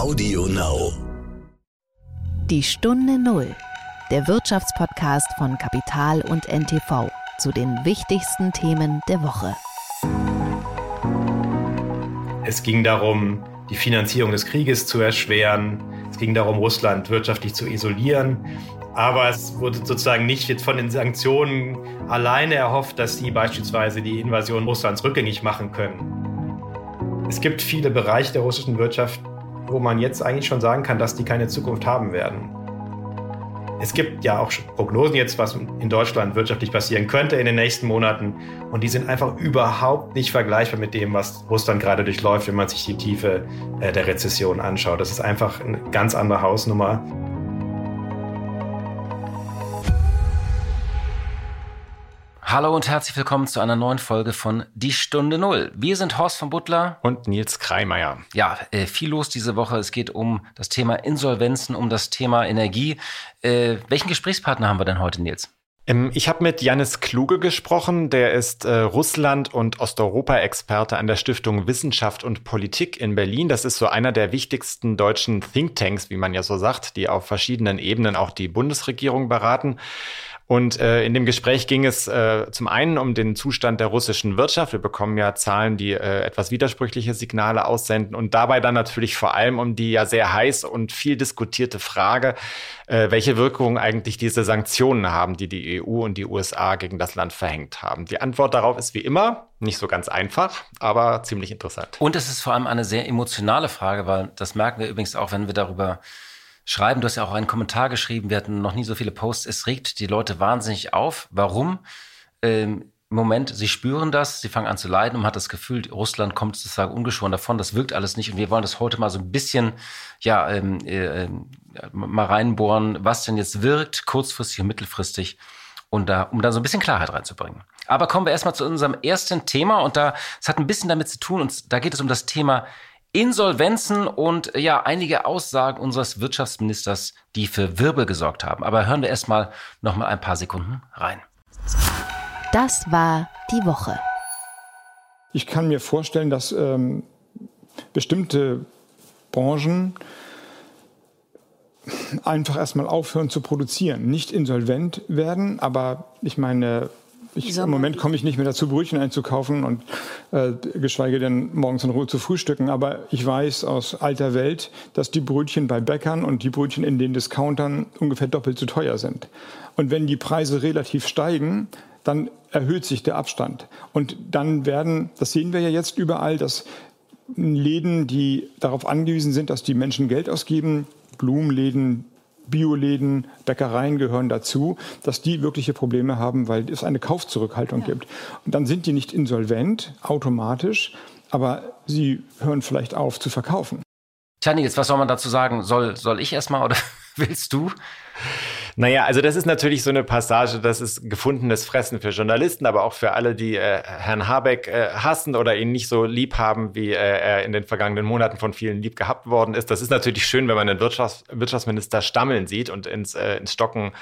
Audio Now. Die Stunde Null, der Wirtschaftspodcast von Kapital und NTV zu den wichtigsten Themen der Woche. Es ging darum, die Finanzierung des Krieges zu erschweren. Es ging darum, Russland wirtschaftlich zu isolieren. Aber es wurde sozusagen nicht von den Sanktionen alleine erhofft, dass sie beispielsweise die Invasion Russlands rückgängig machen können. Es gibt viele Bereiche der russischen Wirtschaft, wo man jetzt eigentlich schon sagen kann, dass die keine Zukunft haben werden. Es gibt ja auch Prognosen jetzt, was in Deutschland wirtschaftlich passieren könnte in den nächsten Monaten. Und die sind einfach überhaupt nicht vergleichbar mit dem, was Russland gerade durchläuft, wenn man sich die Tiefe äh, der Rezession anschaut. Das ist einfach eine ganz andere Hausnummer. Hallo und herzlich willkommen zu einer neuen Folge von Die Stunde Null. Wir sind Horst von Butler und Nils Kreimeier. Ja, äh, viel los diese Woche. Es geht um das Thema Insolvenzen, um das Thema Energie. Äh, welchen Gesprächspartner haben wir denn heute, Nils? Ähm, ich habe mit Janis Kluge gesprochen. Der ist äh, Russland- und Osteuropa-Experte an der Stiftung Wissenschaft und Politik in Berlin. Das ist so einer der wichtigsten deutschen Thinktanks, wie man ja so sagt, die auf verschiedenen Ebenen auch die Bundesregierung beraten. Und äh, in dem Gespräch ging es äh, zum einen um den Zustand der russischen Wirtschaft. Wir bekommen ja Zahlen, die äh, etwas widersprüchliche Signale aussenden. Und dabei dann natürlich vor allem um die ja sehr heiß und viel diskutierte Frage, äh, welche Wirkungen eigentlich diese Sanktionen haben, die die EU und die USA gegen das Land verhängt haben. Die Antwort darauf ist wie immer nicht so ganz einfach, aber ziemlich interessant. Und es ist vor allem eine sehr emotionale Frage, weil das merken wir übrigens auch, wenn wir darüber schreiben. Du hast ja auch einen Kommentar geschrieben. Wir hatten noch nie so viele Posts. Es regt die Leute wahnsinnig auf. Warum? Ähm, Moment, sie spüren das, sie fangen an zu leiden und man hat das Gefühl, Russland kommt sozusagen ungeschoren davon. Das wirkt alles nicht. Und wir wollen das heute mal so ein bisschen, ja, ähm, äh, mal reinbohren, was denn jetzt wirkt, kurzfristig und mittelfristig. Und da, um da so ein bisschen Klarheit reinzubringen. Aber kommen wir erstmal zu unserem ersten Thema und da, es hat ein bisschen damit zu tun und da geht es um das Thema Insolvenzen und ja, einige Aussagen unseres Wirtschaftsministers, die für Wirbel gesorgt haben. Aber hören wir erstmal noch mal ein paar Sekunden rein. Das war die Woche. Ich kann mir vorstellen, dass ähm, bestimmte Branchen einfach erstmal aufhören zu produzieren, nicht insolvent werden, aber ich meine, ich, Im Moment komme ich nicht mehr dazu, Brötchen einzukaufen und äh, geschweige denn morgens in Ruhe zu frühstücken. Aber ich weiß aus alter Welt, dass die Brötchen bei Bäckern und die Brötchen in den Discountern ungefähr doppelt so teuer sind. Und wenn die Preise relativ steigen, dann erhöht sich der Abstand. Und dann werden, das sehen wir ja jetzt überall, dass Läden, die darauf angewiesen sind, dass die Menschen Geld ausgeben, Blumenläden, Bioläden, Bäckereien gehören dazu, dass die wirkliche Probleme haben, weil es eine Kaufzurückhaltung ja. gibt. Und dann sind die nicht insolvent automatisch, aber sie hören vielleicht auf zu verkaufen. Tja, Nils, was soll man dazu sagen? Soll, soll ich erstmal oder willst du? Naja, also das ist natürlich so eine Passage, das ist gefundenes Fressen für Journalisten, aber auch für alle, die äh, Herrn Habeck äh, hassen oder ihn nicht so lieb haben, wie äh, er in den vergangenen Monaten von vielen lieb gehabt worden ist. Das ist natürlich schön, wenn man den Wirtschafts Wirtschaftsminister stammeln sieht und ins, äh, ins Stocken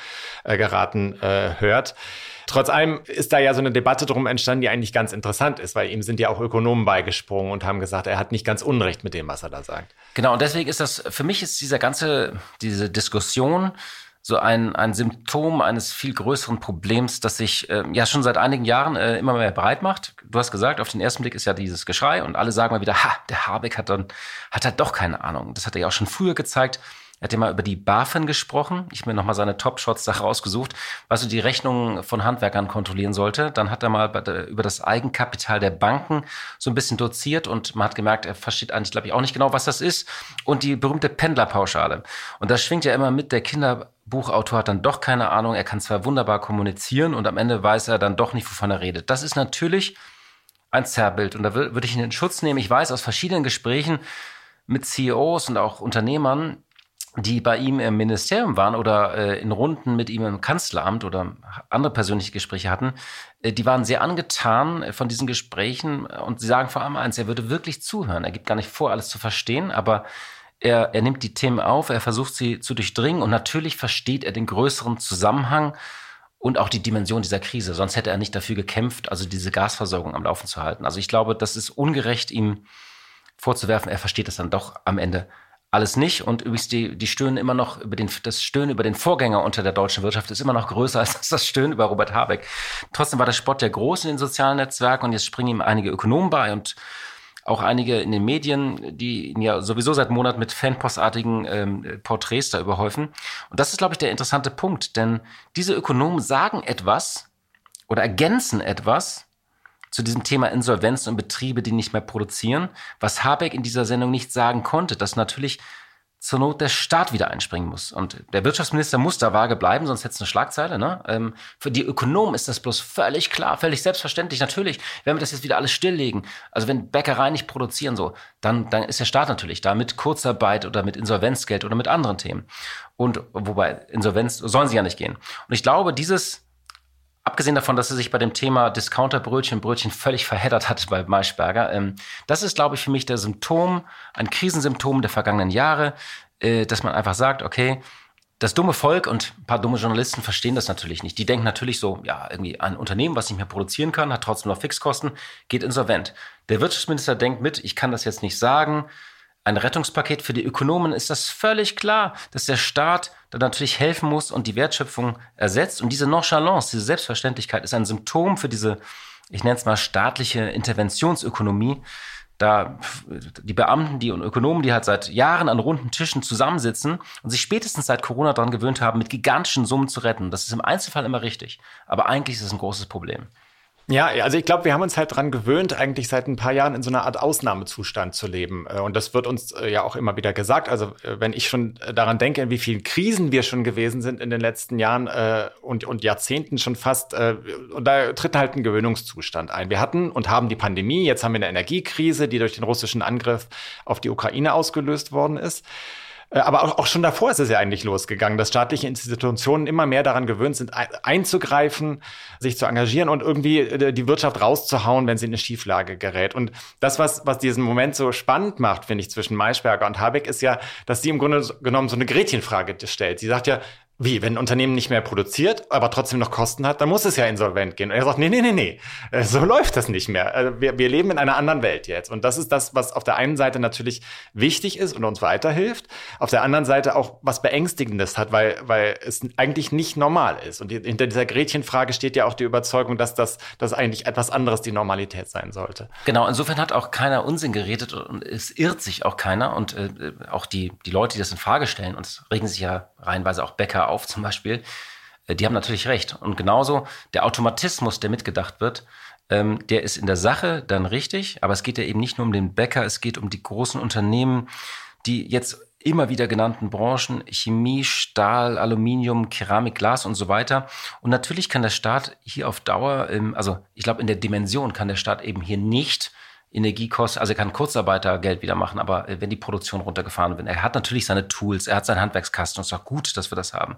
äh, geraten äh, hört. Trotz allem ist da ja so eine Debatte drum entstanden, die eigentlich ganz interessant ist, weil ihm sind ja auch Ökonomen beigesprungen und haben gesagt, er hat nicht ganz Unrecht mit dem, was er da sagt. Genau, und deswegen ist das, für mich ist dieser ganze, diese Diskussion so ein, ein Symptom eines viel größeren Problems, das sich äh, ja schon seit einigen Jahren äh, immer mehr breit macht. Du hast gesagt, auf den ersten Blick ist ja dieses Geschrei und alle sagen mal wieder, ha, der Habeck hat dann, hat er doch keine Ahnung. Das hat er ja auch schon früher gezeigt. Er hat ja mal über die BaFin gesprochen. Ich habe mir nochmal seine Top-Shots da rausgesucht, was so die Rechnungen von Handwerkern kontrollieren sollte. Dann hat er mal über das Eigenkapital der Banken so ein bisschen doziert und man hat gemerkt, er versteht eigentlich, glaube ich, auch nicht genau, was das ist. Und die berühmte Pendlerpauschale. Und das schwingt ja immer mit, der Kinderbuchautor hat dann doch keine Ahnung. Er kann zwar wunderbar kommunizieren und am Ende weiß er dann doch nicht, wovon er redet. Das ist natürlich ein Zerrbild. Und da würde ich ihn in Schutz nehmen. Ich weiß aus verschiedenen Gesprächen mit CEOs und auch Unternehmern, die bei ihm im Ministerium waren oder äh, in Runden mit ihm im Kanzleramt oder andere persönliche Gespräche hatten, äh, die waren sehr angetan von diesen Gesprächen und sie sagen vor allem eins, er würde wirklich zuhören. Er gibt gar nicht vor, alles zu verstehen, aber er, er nimmt die Themen auf, er versucht sie zu durchdringen und natürlich versteht er den größeren Zusammenhang und auch die Dimension dieser Krise. Sonst hätte er nicht dafür gekämpft, also diese Gasversorgung am Laufen zu halten. Also ich glaube, das ist ungerecht, ihm vorzuwerfen, er versteht es dann doch am Ende alles nicht. Und übrigens, die, die stöhnen immer noch über den, das Stöhnen über den Vorgänger unter der deutschen Wirtschaft ist immer noch größer als das Stöhnen über Robert Habeck. Trotzdem war der Spott ja groß in den sozialen Netzwerken und jetzt springen ihm einige Ökonomen bei und auch einige in den Medien, die ihn ja sowieso seit Monaten mit fanpostartigen ähm, Porträts da überhäufen. Und das ist, glaube ich, der interessante Punkt, denn diese Ökonomen sagen etwas oder ergänzen etwas zu diesem Thema Insolvenz und Betriebe, die nicht mehr produzieren, was Habeck in dieser Sendung nicht sagen konnte, dass natürlich zur Not der Staat wieder einspringen muss. Und der Wirtschaftsminister muss da vage bleiben, sonst hätte es eine Schlagzeile. Ne? Ähm, für die Ökonomen ist das bloß völlig klar, völlig selbstverständlich. Natürlich, wenn wir das jetzt wieder alles stilllegen, also wenn Bäckereien nicht produzieren, so, dann, dann ist der Staat natürlich da mit Kurzarbeit oder mit Insolvenzgeld oder mit anderen Themen. Und wobei Insolvenz sollen sie ja nicht gehen. Und ich glaube, dieses abgesehen davon, dass er sich bei dem Thema Discounterbrötchen, Brötchen völlig verheddert hat bei Maischberger, ähm, das ist, glaube ich, für mich der Symptom, ein Krisensymptom der vergangenen Jahre, äh, dass man einfach sagt, okay, das dumme Volk und ein paar dumme Journalisten verstehen das natürlich nicht. Die denken natürlich so, ja, irgendwie ein Unternehmen, was nicht mehr produzieren kann, hat trotzdem noch Fixkosten, geht insolvent. Der Wirtschaftsminister denkt mit, ich kann das jetzt nicht sagen, ein Rettungspaket für die Ökonomen ist das völlig klar, dass der Staat da natürlich helfen muss und die Wertschöpfung ersetzt. Und diese Nonchalance, diese Selbstverständlichkeit ist ein Symptom für diese, ich nenne es mal staatliche Interventionsökonomie. Da die Beamten, die und Ökonomen, die halt seit Jahren an runden Tischen zusammensitzen und sich spätestens seit Corona daran gewöhnt haben, mit gigantischen Summen zu retten. Das ist im Einzelfall immer richtig. Aber eigentlich ist es ein großes Problem. Ja, also ich glaube, wir haben uns halt dran gewöhnt, eigentlich seit ein paar Jahren in so einer Art Ausnahmezustand zu leben. Äh, und das wird uns äh, ja auch immer wieder gesagt. Also äh, wenn ich schon daran denke, in wie vielen Krisen wir schon gewesen sind in den letzten Jahren und, und Jahrzehnten schon fast, und da tritt halt ein Gewöhnungszustand ein. Wir hatten und haben die Pandemie, jetzt haben wir eine Energiekrise, die durch den russischen Angriff auf die Ukraine ausgelöst worden ist. Äh, aber auch, schon davor ist es ja eigentlich losgegangen, dass staatliche Institutionen immer mehr daran gewöhnt sind, einzugreifen, sich zu engagieren und irgendwie äh, die Wirtschaft rauszuhauen, wenn sie in eine Schieflage gerät. Und das, was, was diesen Moment so spannend macht, finde ich, zwischen Maischberger und Habeck, ist ja, dass sie im Grunde genommen so eine Gretchenfrage stellt. Sie sagt ja, wie, wenn ein Unternehmen nicht mehr produziert, aber trotzdem noch Kosten hat, dann muss es ja insolvent gehen. Und er sagt, nee, nee, nee, nee, äh, so läuft das nicht mehr. Also wir, wir leben in einer anderen Welt jetzt. Und das ist das, was auf der einen Seite natürlich wichtig ist und uns weiterhilft, auf der anderen Seite auch was Beängstigendes hat, weil, weil es eigentlich nicht normal ist. Und hinter dieser Gretchenfrage steht ja auch die Überzeugung, dass das dass eigentlich etwas anderes die Normalität sein sollte. Genau, insofern hat auch keiner Unsinn geredet und es irrt sich auch keiner. Und äh, auch die, die Leute, die das in Frage stellen, und es regen sich ja reihenweise auch Bäcker auf zum Beispiel, äh, die haben natürlich recht. Und genauso der Automatismus, der mitgedacht wird, ähm, der ist in der Sache dann richtig, aber es geht ja eben nicht nur um den Bäcker, es geht um die großen Unternehmen, die jetzt immer wieder genannten Branchen, Chemie, Stahl, Aluminium, Keramik, Glas und so weiter. Und natürlich kann der Staat hier auf Dauer, ähm, also ich glaube in der Dimension kann der Staat eben hier nicht Energiekosten, also er kann Kurzarbeitergeld wieder machen, aber äh, wenn die Produktion runtergefahren wird, er hat natürlich seine Tools, er hat seinen Handwerkskasten und es ist auch gut, dass wir das haben.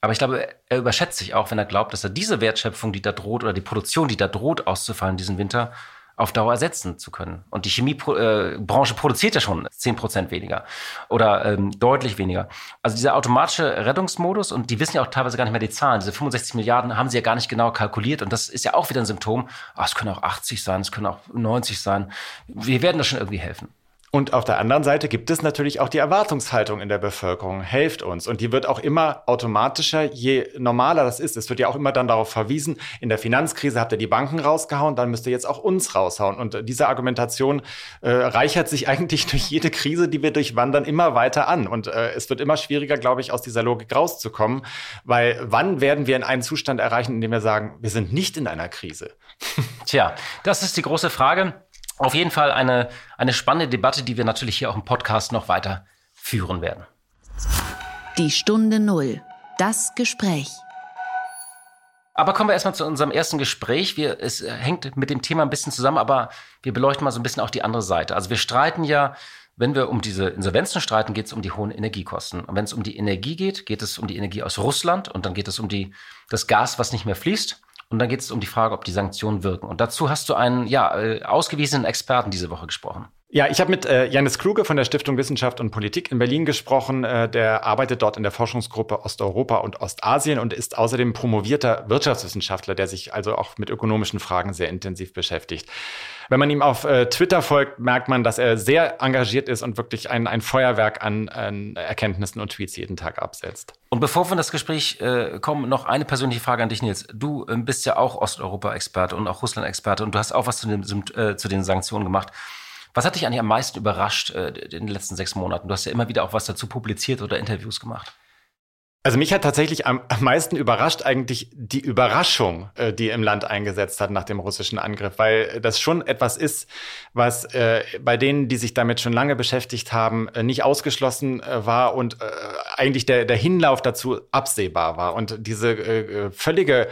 Aber ich glaube, er überschätzt sich auch, wenn er glaubt, dass er diese Wertschöpfung, die da droht, oder die Produktion, die da droht auszufallen diesen Winter, auf Dauer ersetzen zu können. Und die Chemiebranche äh, produziert ja schon zehn Prozent weniger oder ähm, deutlich weniger. Also dieser automatische Rettungsmodus, und die wissen ja auch teilweise gar nicht mehr die Zahlen, diese 65 Milliarden haben sie ja gar nicht genau kalkuliert. Und das ist ja auch wieder ein Symptom. Ah, es können auch 80 sein, es können auch 90 sein. Wir werden das schon irgendwie helfen. Und auf der anderen Seite gibt es natürlich auch die Erwartungshaltung in der Bevölkerung. Helft uns. Und die wird auch immer automatischer, je normaler das ist. Es wird ja auch immer dann darauf verwiesen, in der Finanzkrise habt ihr die Banken rausgehauen, dann müsst ihr jetzt auch uns raushauen. Und diese Argumentation äh, reichert sich eigentlich durch jede Krise, die wir durchwandern, immer weiter an. Und äh, es wird immer schwieriger, glaube ich, aus dieser Logik rauszukommen. Weil wann werden wir in einen Zustand erreichen, in dem wir sagen, wir sind nicht in einer Krise? Tja, das ist die große Frage. Auf jeden Fall eine, eine spannende Debatte, die wir natürlich hier auch im Podcast noch weiter führen werden. Die Stunde Null. Das Gespräch. Aber kommen wir erstmal zu unserem ersten Gespräch. Wir, es hängt mit dem Thema ein bisschen zusammen, aber wir beleuchten mal so ein bisschen auch die andere Seite. Also wir streiten ja, wenn wir um diese Insolvenzen streiten, geht es um die hohen Energiekosten. Und wenn es um die Energie geht, geht es um die Energie aus Russland und dann geht es um die, das Gas, was nicht mehr fließt. Und dann geht es um die Frage, ob die Sanktionen wirken. Und dazu hast du einen ja, äh, ausgewiesenen Experten diese Woche gesprochen. Ja, ich habe mit äh, Janis Kluge von der Stiftung Wissenschaft und Politik in Berlin gesprochen. Äh, der arbeitet dort in der Forschungsgruppe Osteuropa und Ostasien und ist außerdem promovierter Wirtschaftswissenschaftler, der sich also auch mit ökonomischen Fragen sehr intensiv beschäftigt. Wenn man ihm auf äh, Twitter folgt, merkt man, dass er sehr engagiert ist und wirklich ein, ein Feuerwerk an, an Erkenntnissen und Tweets jeden Tag absetzt. Und bevor wir in das Gespräch äh, kommen, noch eine persönliche Frage an dich, Nils. Du äh, bist ja auch Osteuropa-Experte und auch Russland-Experte und du hast auch was zu den, äh, zu den Sanktionen gemacht. Was hat dich eigentlich am meisten überrascht äh, in den letzten sechs Monaten? Du hast ja immer wieder auch was dazu publiziert oder Interviews gemacht. Also mich hat tatsächlich am, meisten überrascht eigentlich die Überraschung, äh, die im Land eingesetzt hat nach dem russischen Angriff, weil das schon etwas ist, was äh, bei denen, die sich damit schon lange beschäftigt haben, äh, nicht ausgeschlossen äh, war und äh, eigentlich der, der Hinlauf dazu absehbar war. Und diese äh, völlige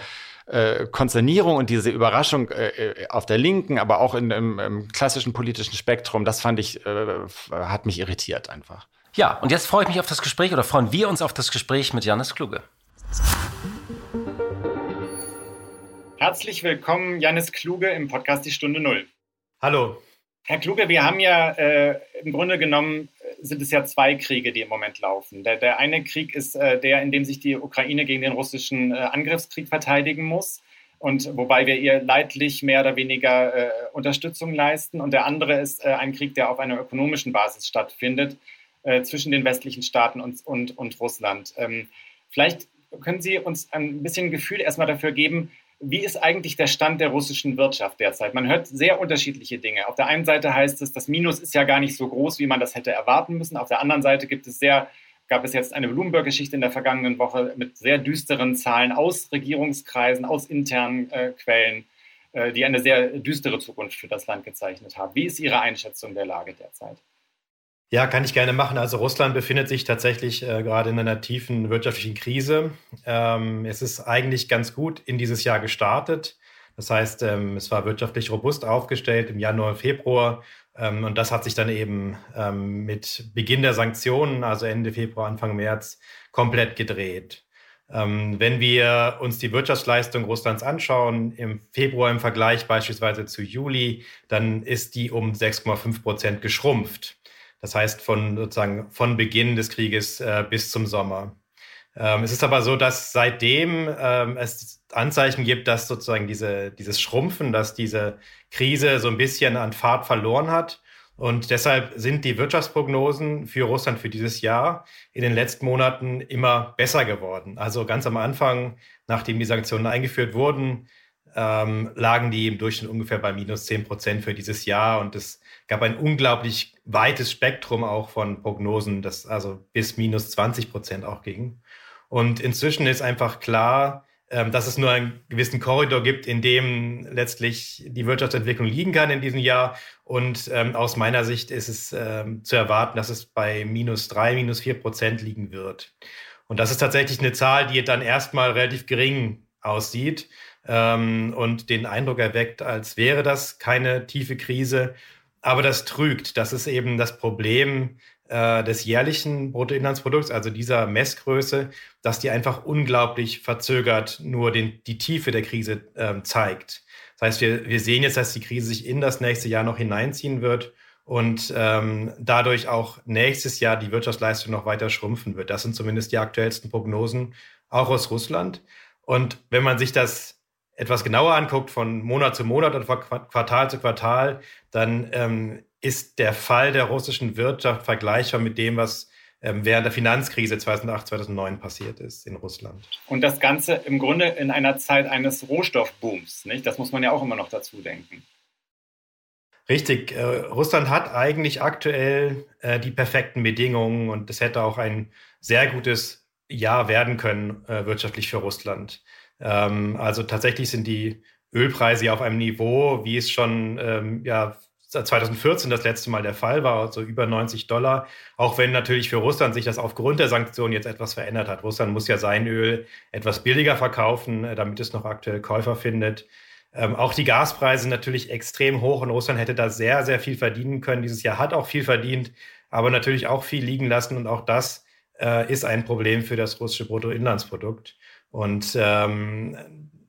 Konzernierung und diese Überraschung auf der Linken, aber auch in, im, im klassischen politischen Spektrum, das fand ich, hat mich irritiert einfach. Ja, und jetzt freue ich mich auf das Gespräch oder freuen wir uns auf das Gespräch mit Janis Kluge. Herzlich willkommen, Janis Kluge im Podcast Die Stunde Null. Hallo. Herr Kluge, wir haben ja äh, im Grunde genommen äh, sind es ja zwei Kriege, die im Moment laufen. Der, der eine Krieg ist äh, der, in dem sich die Ukraine gegen den russischen äh, Angriffskrieg verteidigen muss und wobei wir ihr leidlich mehr oder weniger äh, Unterstützung leisten. Und der andere ist äh, ein Krieg, der auf einer ökonomischen Basis stattfindet, äh, zwischen den westlichen Staaten und, und, und Russland. Ähm, vielleicht können Sie uns ein bisschen Gefühl erstmal dafür geben, wie ist eigentlich der Stand der russischen Wirtschaft derzeit? Man hört sehr unterschiedliche Dinge. Auf der einen Seite heißt es, das Minus ist ja gar nicht so groß, wie man das hätte erwarten müssen. Auf der anderen Seite gibt es sehr, gab es jetzt eine Bloomberg-Geschichte in der vergangenen Woche mit sehr düsteren Zahlen aus Regierungskreisen, aus internen äh, Quellen, äh, die eine sehr düstere Zukunft für das Land gezeichnet haben. Wie ist Ihre Einschätzung der Lage derzeit? Ja, kann ich gerne machen. Also Russland befindet sich tatsächlich äh, gerade in einer tiefen wirtschaftlichen Krise. Ähm, es ist eigentlich ganz gut in dieses Jahr gestartet. Das heißt, ähm, es war wirtschaftlich robust aufgestellt im Januar Februar. Ähm, und das hat sich dann eben ähm, mit Beginn der Sanktionen, also Ende Februar, Anfang März, komplett gedreht. Ähm, wenn wir uns die Wirtschaftsleistung Russlands anschauen, im Februar im Vergleich beispielsweise zu Juli, dann ist die um 6,5 Prozent geschrumpft. Das heißt, von sozusagen von Beginn des Krieges äh, bis zum Sommer. Ähm, es ist aber so, dass seitdem ähm, es Anzeichen gibt, dass sozusagen diese, dieses Schrumpfen, dass diese Krise so ein bisschen an Fahrt verloren hat. Und deshalb sind die Wirtschaftsprognosen für Russland für dieses Jahr in den letzten Monaten immer besser geworden. Also ganz am Anfang, nachdem die Sanktionen eingeführt wurden, ähm, lagen die im Durchschnitt ungefähr bei minus 10 Prozent für dieses Jahr. Und es gab ein unglaublich weites Spektrum auch von Prognosen, das also bis minus 20 Prozent auch ging. Und inzwischen ist einfach klar, ähm, dass es nur einen gewissen Korridor gibt, in dem letztlich die Wirtschaftsentwicklung liegen kann in diesem Jahr. Und ähm, aus meiner Sicht ist es ähm, zu erwarten, dass es bei minus drei, minus vier Prozent liegen wird. Und das ist tatsächlich eine Zahl, die dann erstmal relativ gering aussieht ähm, und den Eindruck erweckt, als wäre das keine tiefe Krise. Aber das trügt. Das ist eben das Problem äh, des jährlichen Bruttoinlandsprodukts, also dieser Messgröße, dass die einfach unglaublich verzögert nur den, die Tiefe der Krise äh, zeigt. Das heißt, wir, wir sehen jetzt, dass die Krise sich in das nächste Jahr noch hineinziehen wird und ähm, dadurch auch nächstes Jahr die Wirtschaftsleistung noch weiter schrumpfen wird. Das sind zumindest die aktuellsten Prognosen, auch aus Russland. Und wenn man sich das etwas genauer anguckt, von Monat zu Monat und von Quartal zu Quartal, dann ähm, ist der Fall der russischen Wirtschaft vergleichbar mit dem, was ähm, während der Finanzkrise 2008, 2009 passiert ist in Russland. Und das Ganze im Grunde in einer Zeit eines Rohstoffbooms, nicht? Das muss man ja auch immer noch dazu denken. Richtig. Äh, Russland hat eigentlich aktuell äh, die perfekten Bedingungen und es hätte auch ein sehr gutes Jahr werden können äh, wirtschaftlich für Russland. Ähm, also tatsächlich sind die Ölpreise auf einem Niveau, wie es schon ähm, ja, 2014 das letzte Mal der Fall war, also über 90 Dollar. Auch wenn natürlich für Russland sich das aufgrund der Sanktionen jetzt etwas verändert hat. Russland muss ja sein Öl etwas billiger verkaufen, äh, damit es noch aktuell Käufer findet. Ähm, auch die Gaspreise natürlich extrem hoch und Russland hätte da sehr, sehr viel verdienen können. Dieses Jahr hat auch viel verdient, aber natürlich auch viel liegen lassen und auch das äh, ist ein Problem für das russische Bruttoinlandsprodukt. Und ähm,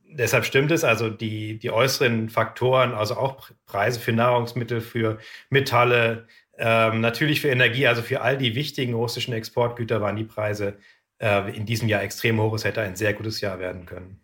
deshalb stimmt es, also die, die äußeren Faktoren, also auch Preise für Nahrungsmittel, für Metalle, ähm, natürlich für Energie, also für all die wichtigen russischen Exportgüter waren die Preise äh, in diesem Jahr extrem hoch. Es hätte ein sehr gutes Jahr werden können.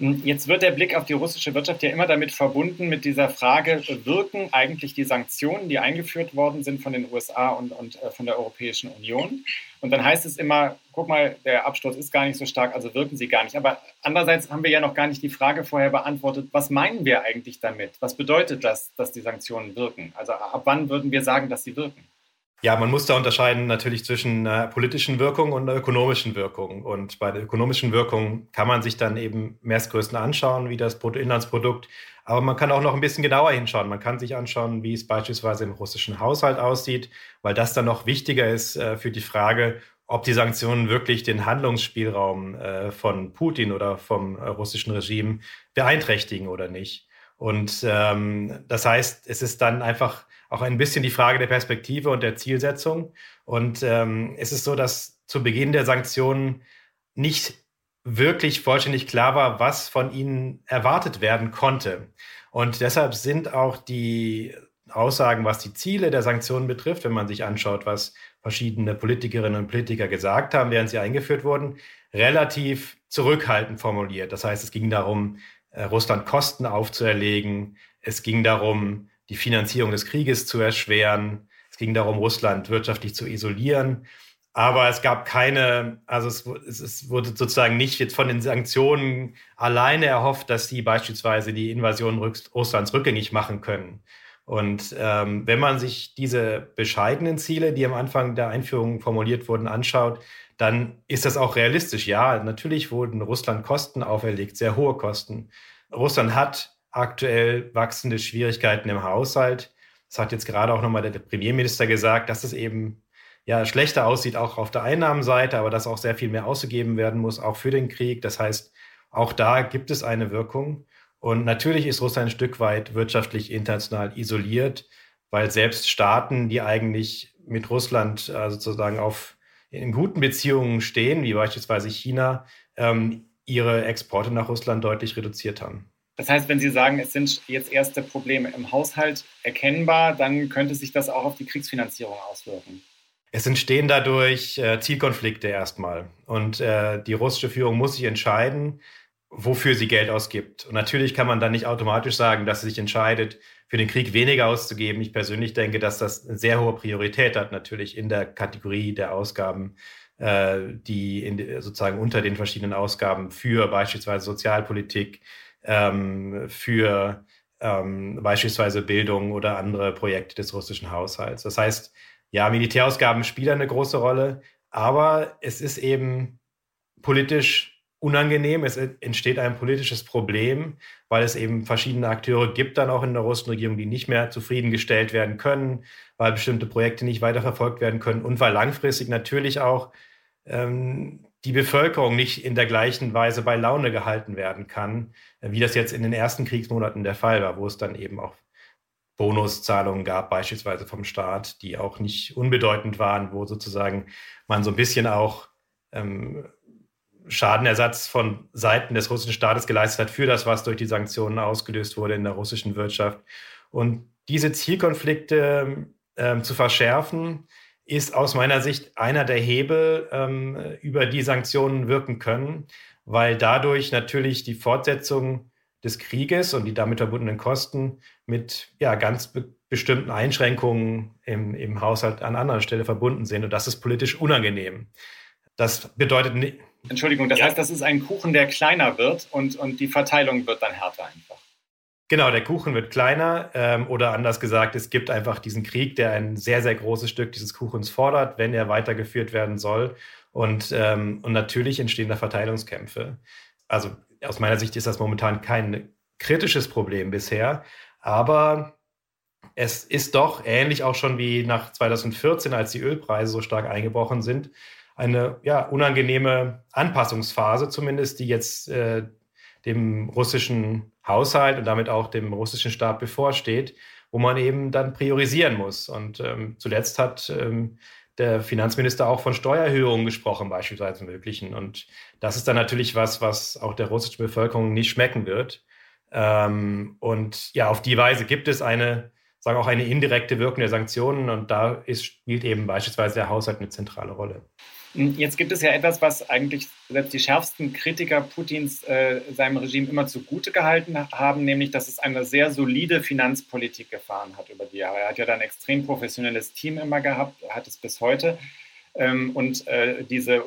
Jetzt wird der Blick auf die russische Wirtschaft ja immer damit verbunden, mit dieser Frage, wirken eigentlich die Sanktionen, die eingeführt worden sind von den USA und, und äh, von der Europäischen Union? Und dann heißt es immer, guck mal, der Absturz ist gar nicht so stark, also wirken sie gar nicht. Aber andererseits haben wir ja noch gar nicht die Frage vorher beantwortet, was meinen wir eigentlich damit? Was bedeutet das, dass die Sanktionen wirken? Also ab wann würden wir sagen, dass sie wirken? Ja, man muss da unterscheiden natürlich zwischen einer politischen Wirkung und einer ökonomischen Wirkung. Und bei der ökonomischen Wirkung kann man sich dann eben Messgrößen anschauen, wie das Bruttoinlandsprodukt. Aber man kann auch noch ein bisschen genauer hinschauen. Man kann sich anschauen, wie es beispielsweise im russischen Haushalt aussieht, weil das dann noch wichtiger ist äh, für die Frage, ob die Sanktionen wirklich den Handlungsspielraum äh, von Putin oder vom äh, russischen Regime beeinträchtigen oder nicht. Und ähm, das heißt, es ist dann einfach auch ein bisschen die Frage der Perspektive und der Zielsetzung. Und ähm, es ist so, dass zu Beginn der Sanktionen nicht wirklich vollständig klar war, was von ihnen erwartet werden konnte. Und deshalb sind auch die Aussagen, was die Ziele der Sanktionen betrifft, wenn man sich anschaut, was verschiedene Politikerinnen und Politiker gesagt haben, während sie eingeführt wurden, relativ zurückhaltend formuliert. Das heißt, es ging darum, äh, Russland Kosten aufzuerlegen. Es ging darum, die Finanzierung des Krieges zu erschweren. Es ging darum, Russland wirtschaftlich zu isolieren. Aber es gab keine, also es, es, wurde sozusagen nicht jetzt von den Sanktionen alleine erhofft, dass sie beispielsweise die Invasion Russlands rückgängig machen können. Und ähm, wenn man sich diese bescheidenen Ziele, die am Anfang der Einführung formuliert wurden, anschaut, dann ist das auch realistisch. Ja, natürlich wurden Russland Kosten auferlegt, sehr hohe Kosten. Russland hat aktuell wachsende Schwierigkeiten im Haushalt. Das hat jetzt gerade auch nochmal der Premierminister gesagt, dass es eben ja schlechter aussieht, auch auf der Einnahmenseite, aber dass auch sehr viel mehr ausgegeben werden muss, auch für den Krieg. Das heißt, auch da gibt es eine Wirkung. Und natürlich ist Russland ein Stück weit wirtschaftlich international isoliert, weil selbst Staaten, die eigentlich mit Russland äh, sozusagen auf in guten Beziehungen stehen, wie beispielsweise China, ähm, ihre Exporte nach Russland deutlich reduziert haben. Das heißt, wenn Sie sagen, es sind jetzt erste Probleme im Haushalt erkennbar, dann könnte sich das auch auf die Kriegsfinanzierung auswirken. Es entstehen dadurch äh, Zielkonflikte erstmal. Und äh, die russische Führung muss sich entscheiden, wofür sie Geld ausgibt. Und natürlich kann man dann nicht automatisch sagen, dass sie sich entscheidet, für den Krieg weniger auszugeben. Ich persönlich denke, dass das eine sehr hohe Priorität hat, natürlich in der Kategorie der Ausgaben, äh, die in, sozusagen unter den verschiedenen Ausgaben für beispielsweise Sozialpolitik, ähm, für ähm, beispielsweise Bildung oder andere Projekte des russischen Haushalts. Das heißt, ja, Militärausgaben spielen eine große Rolle, aber es ist eben politisch unangenehm. Es entsteht ein politisches Problem, weil es eben verschiedene Akteure gibt dann auch in der russischen Regierung, die nicht mehr zufriedengestellt werden können, weil bestimmte Projekte nicht weiterverfolgt werden können und weil langfristig natürlich auch ähm, die Bevölkerung nicht in der gleichen Weise bei Laune gehalten werden kann, äh, wie das jetzt in den ersten Kriegsmonaten der Fall war, wo es dann eben auch Bonuszahlungen gab, beispielsweise vom Staat, die auch nicht unbedeutend waren, wo sozusagen man so ein bisschen auch ähm, Schadenersatz von Seiten des russischen Staates geleistet hat für das, was durch die Sanktionen ausgelöst wurde in der russischen Wirtschaft. Und diese Zielkonflikte ähm, zu verschärfen, ist aus meiner Sicht einer der Hebel, ähm, über die Sanktionen wirken können, weil dadurch natürlich die Fortsetzung des Krieges und die damit verbundenen Kosten mit ja, ganz be bestimmten Einschränkungen im, im Haushalt an anderer Stelle verbunden sind. Und das ist politisch unangenehm. Das bedeutet nicht. Entschuldigung, das ja. heißt, das ist ein Kuchen, der kleiner wird und, und die Verteilung wird dann härter einfach. Genau, der Kuchen wird kleiner ähm, oder anders gesagt, es gibt einfach diesen Krieg, der ein sehr, sehr großes Stück dieses Kuchens fordert, wenn er weitergeführt werden soll. Und, ähm, und natürlich entstehen da Verteilungskämpfe. Also aus meiner Sicht ist das momentan kein kritisches Problem bisher, aber es ist doch ähnlich auch schon wie nach 2014, als die Ölpreise so stark eingebrochen sind, eine ja, unangenehme Anpassungsphase zumindest, die jetzt äh, dem russischen Haushalt und damit auch dem russischen Staat bevorsteht, wo man eben dann priorisieren muss. Und ähm, zuletzt hat ähm, der Finanzminister auch von Steuererhöhungen gesprochen, beispielsweise möglichen. Und das ist dann natürlich was, was auch der russischen Bevölkerung nicht schmecken wird. Ähm, und ja, auf die Weise gibt es eine sagen auch eine indirekte Wirkung der Sanktionen und da ist, spielt eben beispielsweise der Haushalt eine zentrale Rolle. Hm, jetzt gibt es ja etwas, was eigentlich selbst die schärfsten Kritiker Putins äh, seinem Regime immer zugute gehalten haben, nämlich dass es eine sehr solide Finanzpolitik gefahren hat über die Jahre. Er hat ja dann ein extrem professionelles Team immer gehabt, hat es bis heute. Ähm, und äh, diese äh,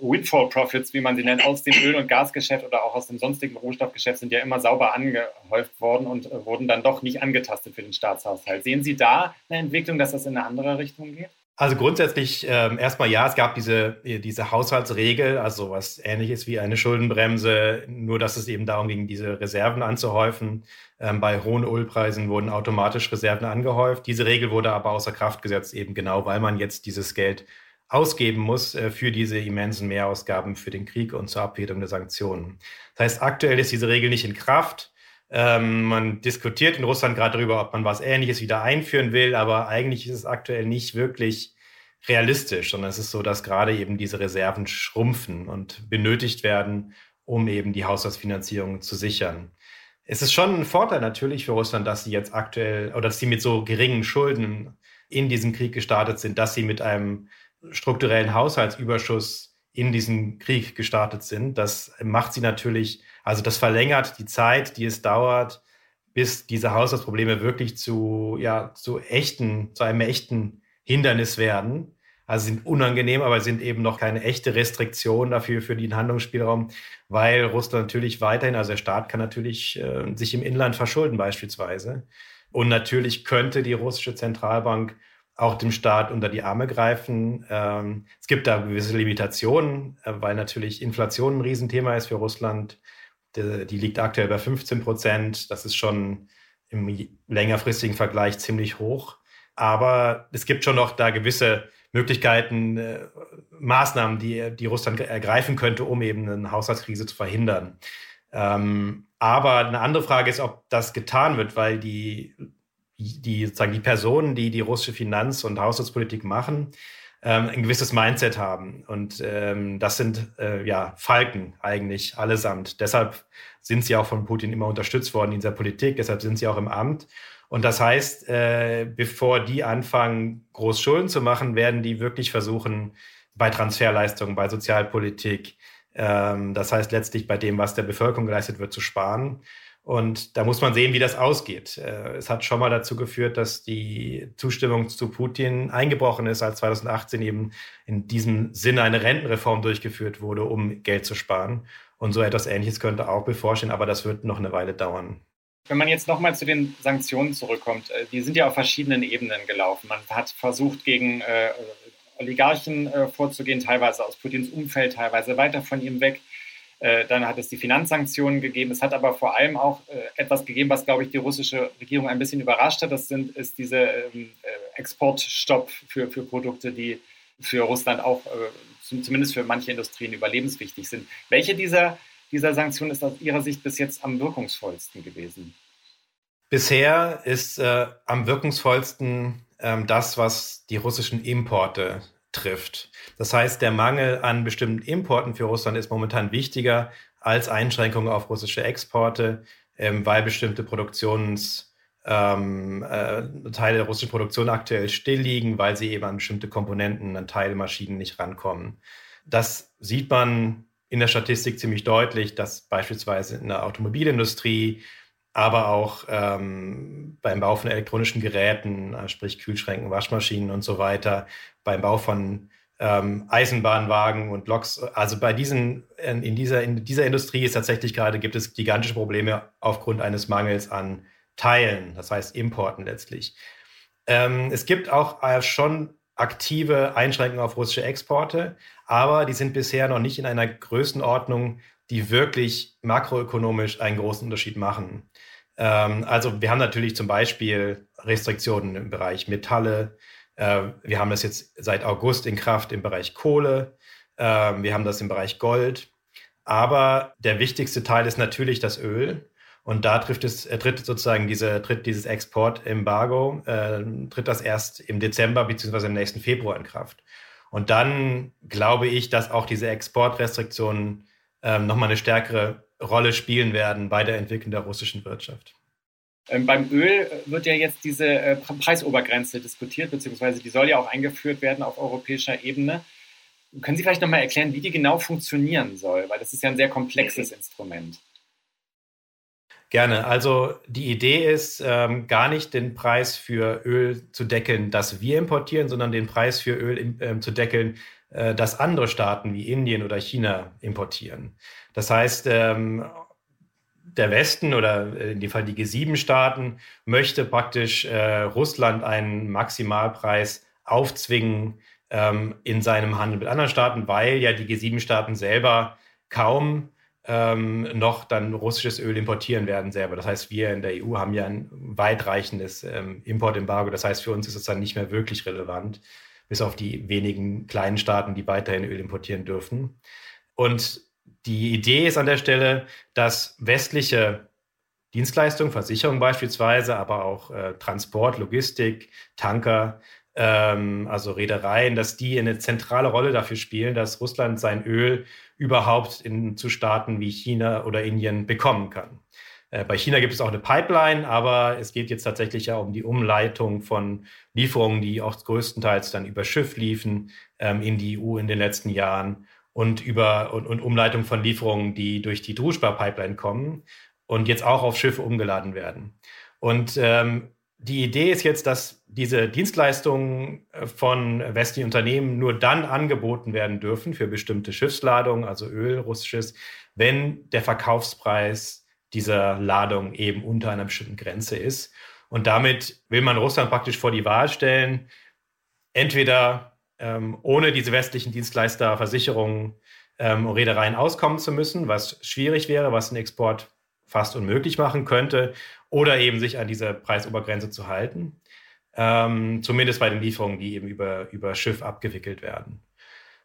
Windfall Profits, wie man sie nennt, aus dem Öl- und Gasgeschäft oder auch aus dem sonstigen Rohstoffgeschäft sind ja immer sauber angehäuft worden und äh, wurden dann doch nicht angetastet für den Staatshaushalt. Sehen Sie da eine Entwicklung, dass das in eine andere Richtung geht? Also grundsätzlich ähm, erstmal ja, es gab diese, diese Haushaltsregel, also was ähnliches wie eine Schuldenbremse, nur dass es eben darum ging, diese Reserven anzuhäufen. Ähm, bei hohen Ölpreisen wurden automatisch Reserven angehäuft. Diese Regel wurde aber außer Kraft gesetzt, eben genau, weil man jetzt dieses Geld ausgeben muss äh, für diese immensen Mehrausgaben für den Krieg und zur Abfederung der Sanktionen. Das heißt, aktuell ist diese Regel nicht in Kraft. Ähm, man diskutiert in Russland gerade darüber, ob man was Ähnliches wieder einführen will, aber eigentlich ist es aktuell nicht wirklich realistisch, sondern es ist so, dass gerade eben diese Reserven schrumpfen und benötigt werden, um eben die Haushaltsfinanzierung zu sichern. Es ist schon ein Vorteil natürlich für Russland, dass sie jetzt aktuell oder dass sie mit so geringen Schulden in diesen Krieg gestartet sind, dass sie mit einem strukturellen Haushaltsüberschuss in diesen Krieg gestartet sind. Das macht sie natürlich, also das verlängert die Zeit, die es dauert, bis diese Haushaltsprobleme wirklich zu, ja, zu echten, zu einem echten Hindernis werden. Also sind unangenehm, aber sind eben noch keine echte Restriktion dafür für den Handlungsspielraum, weil Russland natürlich weiterhin, also der Staat kann natürlich äh, sich im Inland verschulden beispielsweise. Und natürlich könnte die russische Zentralbank auch dem Staat unter die Arme greifen. Ähm, es gibt da gewisse Limitationen, äh, weil natürlich Inflation ein Riesenthema ist für Russland. Die, liegt aktuell bei 15 Prozent. Das ist schon im längerfristigen Vergleich ziemlich hoch. Aber es gibt schon noch da gewisse Möglichkeiten, äh, Maßnahmen, die, die Russland ergreifen könnte, um eben eine Haushaltskrise zu verhindern. Ähm, aber eine andere Frage ist, ob das getan wird, weil die die, sozusagen die Personen, die die russische Finanz- und Haushaltspolitik machen, ähm, ein gewisses Mindset haben. Und ähm, das sind äh, ja Falken eigentlich allesamt. Deshalb sind sie auch von Putin immer unterstützt worden in dieser Politik. Deshalb sind sie auch im Amt. Und das heißt, äh, bevor die anfangen, groß Schulden zu machen, werden die wirklich versuchen, bei Transferleistungen, bei Sozialpolitik, ähm, das heißt letztlich bei dem, was der Bevölkerung geleistet wird, zu sparen. Und da muss man sehen, wie das ausgeht. Äh, es hat schon mal dazu geführt, dass die Zustimmung zu Putin eingebrochen ist, als 2018 eben in diesem Sinne eine Rentenreform durchgeführt wurde, um Geld zu sparen. Und so etwas Ähnliches könnte auch bevorstehen, aber das wird noch eine Weile dauern. Wenn man jetzt nochmal zu den Sanktionen zurückkommt, äh, die sind ja auf verschiedenen Ebenen gelaufen. Man hat versucht, gegen äh, Oligarchen vorzugehen, teilweise aus Putins Umfeld, teilweise weiter von ihm weg. Äh, dann hat es die Finanzsanktionen gegeben. Es hat aber vor allem auch äh, etwas gegeben, was, glaube ich, die russische Regierung ein bisschen überrascht hat. Das sind, ist dieser ähm, äh, Exportstopp für, für Produkte, die für Russland auch zumindest für manche Industrien überlebenswichtig sind. Welche dieser, dieser Sanktionen ist aus Ihrer Sicht bis jetzt am wirkungsvollsten gewesen? Bisher ist äh, am wirkungsvollsten ähm, das, was die russischen Importe trifft. Das heißt, der Mangel an bestimmten Importen für Russland ist momentan wichtiger als Einschränkungen auf russische Exporte, ähm, weil bestimmte Produktions ähm, äh, Teile der russischen Produktion aktuell still liegen, weil sie eben an bestimmte Komponenten, an Teilmaschinen nicht rankommen. Das sieht man in der Statistik ziemlich deutlich, dass beispielsweise in der Automobilindustrie, aber auch ähm, beim Bau von elektronischen Geräten, äh, sprich Kühlschränken, Waschmaschinen und so weiter, beim Bau von ähm, Eisenbahnwagen und Loks. Also bei diesen, in dieser, in dieser Industrie ist tatsächlich gerade, gibt es gigantische Probleme aufgrund eines Mangels an Teilen, das heißt Importen letztlich. Ähm, es gibt auch äh, schon aktive Einschränkungen auf russische Exporte, aber die sind bisher noch nicht in einer Größenordnung, die wirklich makroökonomisch einen großen Unterschied machen. Ähm, also wir haben natürlich zum Beispiel Restriktionen im Bereich Metalle, äh, wir haben das jetzt seit August in Kraft im Bereich Kohle. Ähm, wir haben das im Bereich Gold. Aber der wichtigste Teil ist natürlich das Öl. Und da trifft es, äh, tritt sozusagen diese, tritt dieses Exportembargo, äh, tritt das erst im Dezember beziehungsweise im nächsten Februar in Kraft. Und dann glaube ich, dass auch diese Exportrestriktionen ähm, nochmal eine stärkere Rolle spielen werden bei der Entwicklung der russischen Wirtschaft. Ähm, beim Öl wird ja jetzt diese äh, Preisobergrenze diskutiert, beziehungsweise die soll ja auch eingeführt werden auf europäischer Ebene. Können Sie vielleicht nochmal erklären, wie die genau funktionieren soll? Weil das ist ja ein sehr komplexes Instrument. Gerne. Also die Idee ist, ähm, gar nicht den Preis für Öl zu deckeln, das wir importieren, sondern den Preis für Öl äh, zu deckeln, äh, das andere Staaten wie Indien oder China importieren. Das heißt, ähm, der Westen oder in dem Fall die G7-Staaten möchte praktisch äh, Russland einen Maximalpreis aufzwingen ähm, in seinem Handel mit anderen Staaten, weil ja die G7-Staaten selber kaum ähm, noch dann russisches Öl importieren werden selber. Das heißt, wir in der EU haben ja ein weitreichendes ähm, Importembargo. Das heißt, für uns ist es dann nicht mehr wirklich relevant, bis auf die wenigen kleinen Staaten, die weiterhin Öl importieren dürfen. Und die Idee ist an der Stelle, dass westliche Dienstleistungen, Versicherungen beispielsweise, aber auch äh, Transport, Logistik, Tanker, ähm, also Reedereien, dass die eine zentrale Rolle dafür spielen, dass Russland sein Öl überhaupt in, zu Staaten wie China oder Indien bekommen kann. Äh, bei China gibt es auch eine Pipeline, aber es geht jetzt tatsächlich ja um die Umleitung von Lieferungen, die auch größtenteils dann über Schiff liefen ähm, in die EU in den letzten Jahren und über und, und Umleitung von Lieferungen, die durch die Druschba-Pipeline kommen und jetzt auch auf Schiffe umgeladen werden. Und ähm, die Idee ist jetzt, dass diese Dienstleistungen äh, von westlichen Unternehmen nur dann angeboten werden dürfen für bestimmte Schiffsladungen, also Öl, russisches, wenn der Verkaufspreis dieser Ladung eben unter einer bestimmten Grenze ist. Und damit will man Russland praktisch vor die Wahl stellen, entweder ähm, ohne diese westlichen Dienstleister, Versicherungen ähm, und Reedereien auskommen zu müssen, was schwierig wäre, was einen Export fast unmöglich machen könnte, oder eben sich an diese Preisobergrenze zu halten. Ähm, zumindest bei den Lieferungen, die eben über, über Schiff abgewickelt werden.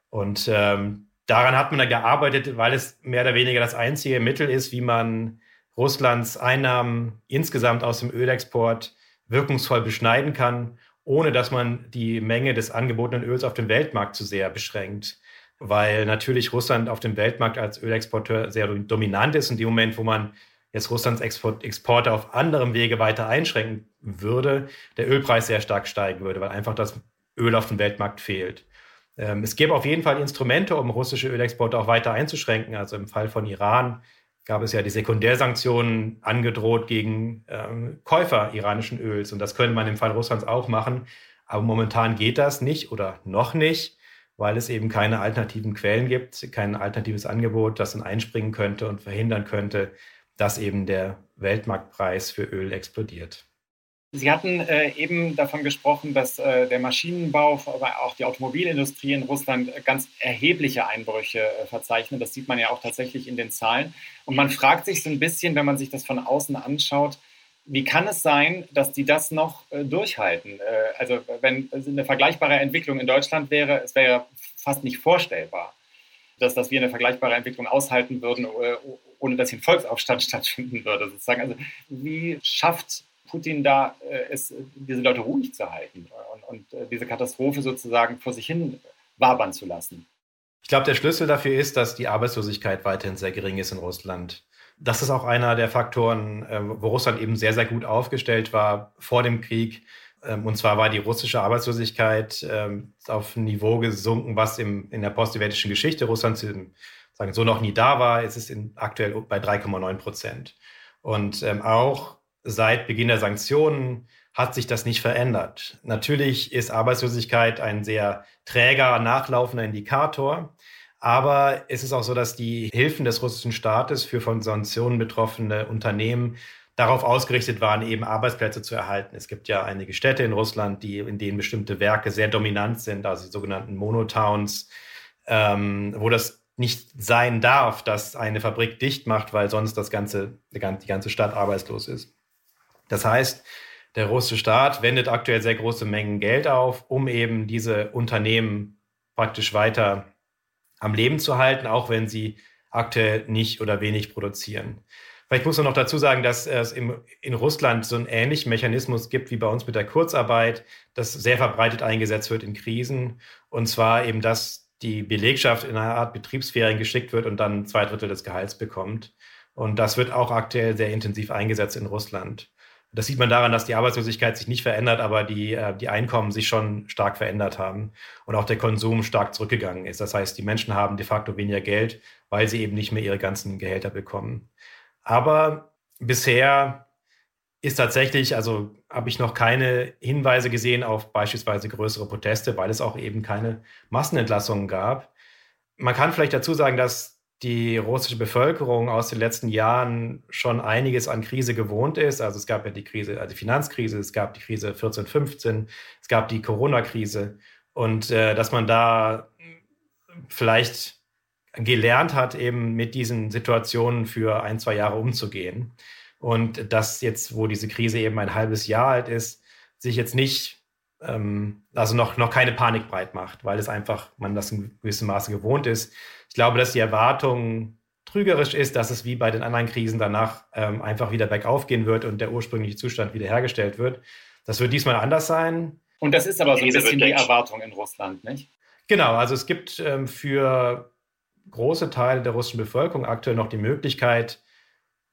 Und ähm, daran hat man da gearbeitet, weil es mehr oder weniger das einzige Mittel ist, wie man Russlands Einnahmen insgesamt aus dem Ölexport wirkungsvoll beschneiden kann ohne dass man die Menge des angebotenen Öls auf dem Weltmarkt zu sehr beschränkt. Weil natürlich Russland auf dem Weltmarkt als Ölexporteur sehr dominant ist. Und im Moment, wo man jetzt Russlands Export, Exporte auf anderem Wege weiter einschränken würde, der Ölpreis sehr stark steigen würde, weil einfach das Öl auf dem Weltmarkt fehlt. Ähm, es gäbe auf jeden Fall Instrumente, um russische Ölexporte auch weiter einzuschränken. Also im Fall von Iran gab es ja die Sekundärsanktionen angedroht gegen ähm, Käufer iranischen Öls. Und das könnte man im Fall Russlands auch machen. Aber momentan geht das nicht oder noch nicht, weil es eben keine alternativen Quellen gibt, kein alternatives Angebot, das dann einspringen könnte und verhindern könnte, dass eben der Weltmarktpreis für Öl explodiert. Sie hatten äh, eben davon gesprochen, dass äh, der Maschinenbau, aber auch die Automobilindustrie in Russland ganz erhebliche Einbrüche äh, verzeichnet. Das sieht man ja auch tatsächlich in den Zahlen. Und man fragt sich so ein bisschen, wenn man sich das von außen anschaut, wie kann es sein, dass die das noch äh, durchhalten? Äh, also wenn eine vergleichbare Entwicklung in Deutschland wäre, es wäre fast nicht vorstellbar, dass, dass wir eine vergleichbare Entwicklung aushalten würden, äh, ohne dass hier ein Volksaufstand stattfinden würde. Sozusagen. Also wie schafft Putin da äh, es, diese Leute ruhig zu halten und, und äh, diese Katastrophe sozusagen vor sich hin wabern zu lassen. Ich glaube, der Schlüssel dafür ist, dass die Arbeitslosigkeit weiterhin sehr gering ist in Russland. Das ist auch einer der Faktoren, äh, wo Russland eben sehr, sehr gut aufgestellt war vor dem Krieg. Ähm, und zwar war die russische Arbeitslosigkeit ähm, auf ein Niveau gesunken, was im, in der postsowjetischen Geschichte Russlands sagen, so noch nie da war. Es ist in, aktuell bei 3,9 Prozent. Und ähm, auch seit Beginn der Sanktionen hat sich das nicht verändert. Natürlich ist Arbeitslosigkeit ein sehr träger, nachlaufender Indikator. Aber es ist auch so, dass die Hilfen des russischen Staates für von Sanktionen betroffene Unternehmen darauf ausgerichtet waren, eben Arbeitsplätze zu erhalten. Es gibt ja einige Städte in Russland, die, in denen bestimmte Werke sehr dominant sind, also die sogenannten Monotowns, ähm, wo das nicht sein darf, dass eine Fabrik dicht macht, weil sonst das ganze, die ganze Stadt arbeitslos ist. Das heißt, der russische Staat wendet aktuell sehr große Mengen Geld auf, um eben diese Unternehmen praktisch weiter am Leben zu halten, auch wenn sie aktuell nicht oder wenig produzieren. Vielleicht muss man noch dazu sagen, dass es in Russland so einen ähnlichen Mechanismus gibt wie bei uns mit der Kurzarbeit, das sehr verbreitet eingesetzt wird in Krisen. Und zwar eben, dass die Belegschaft in einer Art Betriebsferien geschickt wird und dann zwei Drittel des Gehalts bekommt. Und das wird auch aktuell sehr intensiv eingesetzt in Russland. Das sieht man daran, dass die Arbeitslosigkeit sich nicht verändert, aber die, äh, die Einkommen sich schon stark verändert haben und auch der Konsum stark zurückgegangen ist. Das heißt, die Menschen haben de facto weniger Geld, weil sie eben nicht mehr ihre ganzen Gehälter bekommen. Aber bisher ist tatsächlich, also habe ich noch keine Hinweise gesehen auf beispielsweise größere Proteste, weil es auch eben keine Massenentlassungen gab. Man kann vielleicht dazu sagen, dass die russische Bevölkerung aus den letzten Jahren schon einiges an Krise gewohnt ist. Also es gab ja die Krise, also die Finanzkrise, es gab die Krise 14, 15, es gab die Corona-Krise und äh, dass man da vielleicht gelernt hat, eben mit diesen Situationen für ein, zwei Jahre umzugehen. Und dass jetzt, wo diese Krise eben ein halbes Jahr alt ist, sich jetzt nicht ähm, also noch, noch keine Panik breit macht, weil es einfach, man das in gewissem Maße gewohnt ist. Ich glaube, dass die Erwartung trügerisch ist, dass es wie bei den anderen Krisen danach ähm, einfach wieder bergauf gehen wird und der ursprüngliche Zustand wiederhergestellt wird. Das wird diesmal anders sein. Und das ist aber so ein bisschen die Erwartung in Russland, nicht? Genau, also es gibt ähm, für große Teile der russischen Bevölkerung aktuell noch die Möglichkeit,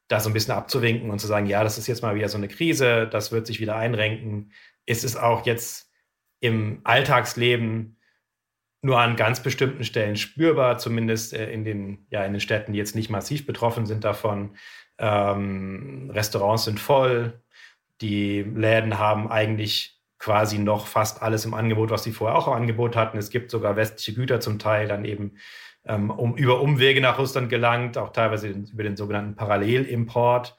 da so ein bisschen abzuwinken und zu sagen, ja, das ist jetzt mal wieder so eine Krise, das wird sich wieder einrenken ist es auch jetzt im Alltagsleben nur an ganz bestimmten Stellen spürbar, zumindest äh, in den, ja, in den Städten, die jetzt nicht massiv betroffen sind davon. Ähm, Restaurants sind voll, die Läden haben eigentlich quasi noch fast alles im Angebot, was sie vorher auch im Angebot hatten. Es gibt sogar westliche Güter zum Teil dann eben ähm, um, über Umwege nach Russland gelangt, auch teilweise über den sogenannten Parallelimport.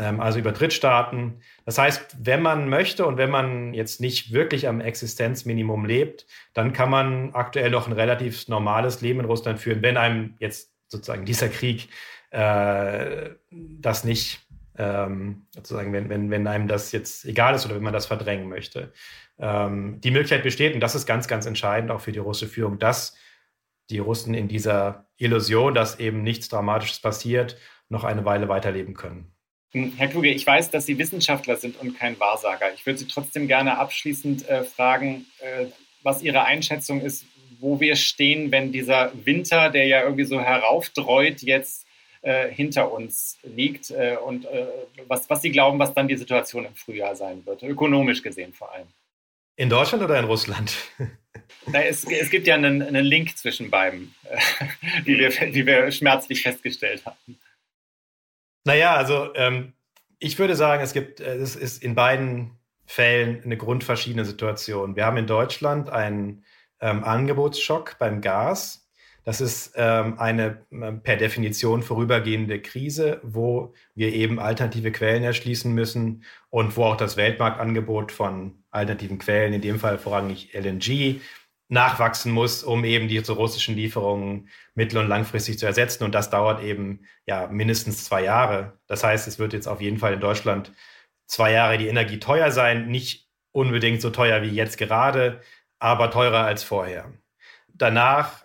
Ähm, also über Drittstaaten. Das heißt, wenn man möchte und wenn man jetzt nicht wirklich am Existenzminimum lebt, dann kann man aktuell noch ein relativ normales Leben in Russland führen, wenn einem jetzt sozusagen dieser Krieg äh, das nicht ähm, sozusagen, wenn, wenn, wenn einem das jetzt egal ist oder wenn man das verdrängen möchte. Ähm, die Möglichkeit besteht, und das ist ganz, ganz entscheidend auch für die russische Führung, dass die Russen in dieser Illusion, dass eben nichts Dramatisches passiert, noch eine Weile weiterleben können. Hm, Herr Kluge, ich weiß, dass Sie Wissenschaftler sind und kein Wahrsager. Ich würde Sie trotzdem gerne abschließend äh, fragen, äh, was Ihre Einschätzung ist, wo wir stehen, wenn dieser Winter, der ja irgendwie so heraufdreut, jetzt äh, hinter uns liegt äh, und äh, was, was Sie glauben, was dann die Situation im Frühjahr sein wird, ökonomisch gesehen vor allem. In Deutschland oder in Russland? Na, es, es, gibt ja einen, einen Link zwischen beiden, die wir, die wir schmerzlich festgestellt haben. Naja, also ähm, ich würde sagen, es gibt, äh, es ist in beiden Fällen eine grundverschiedene Situation. Wir haben in Deutschland einen ähm, Angebotsschock beim Gas. Das ist ähm, eine ähm, per Definition vorübergehende Krise, wo wir eben alternative Quellen erschließen müssen und wo auch das Weltmarktangebot von alternativen Quellen, in dem Fall vorrangig LNG, nachwachsen muss, um eben die zu russischen Lieferungen mittel- und langfristig zu ersetzen. Und das dauert eben ja mindestens zwei Jahre. Das heißt, es wird jetzt auf jeden Fall in Deutschland zwei Jahre die Energie teuer sein. Nicht unbedingt so teuer wie jetzt gerade, aber teurer als vorher. Danach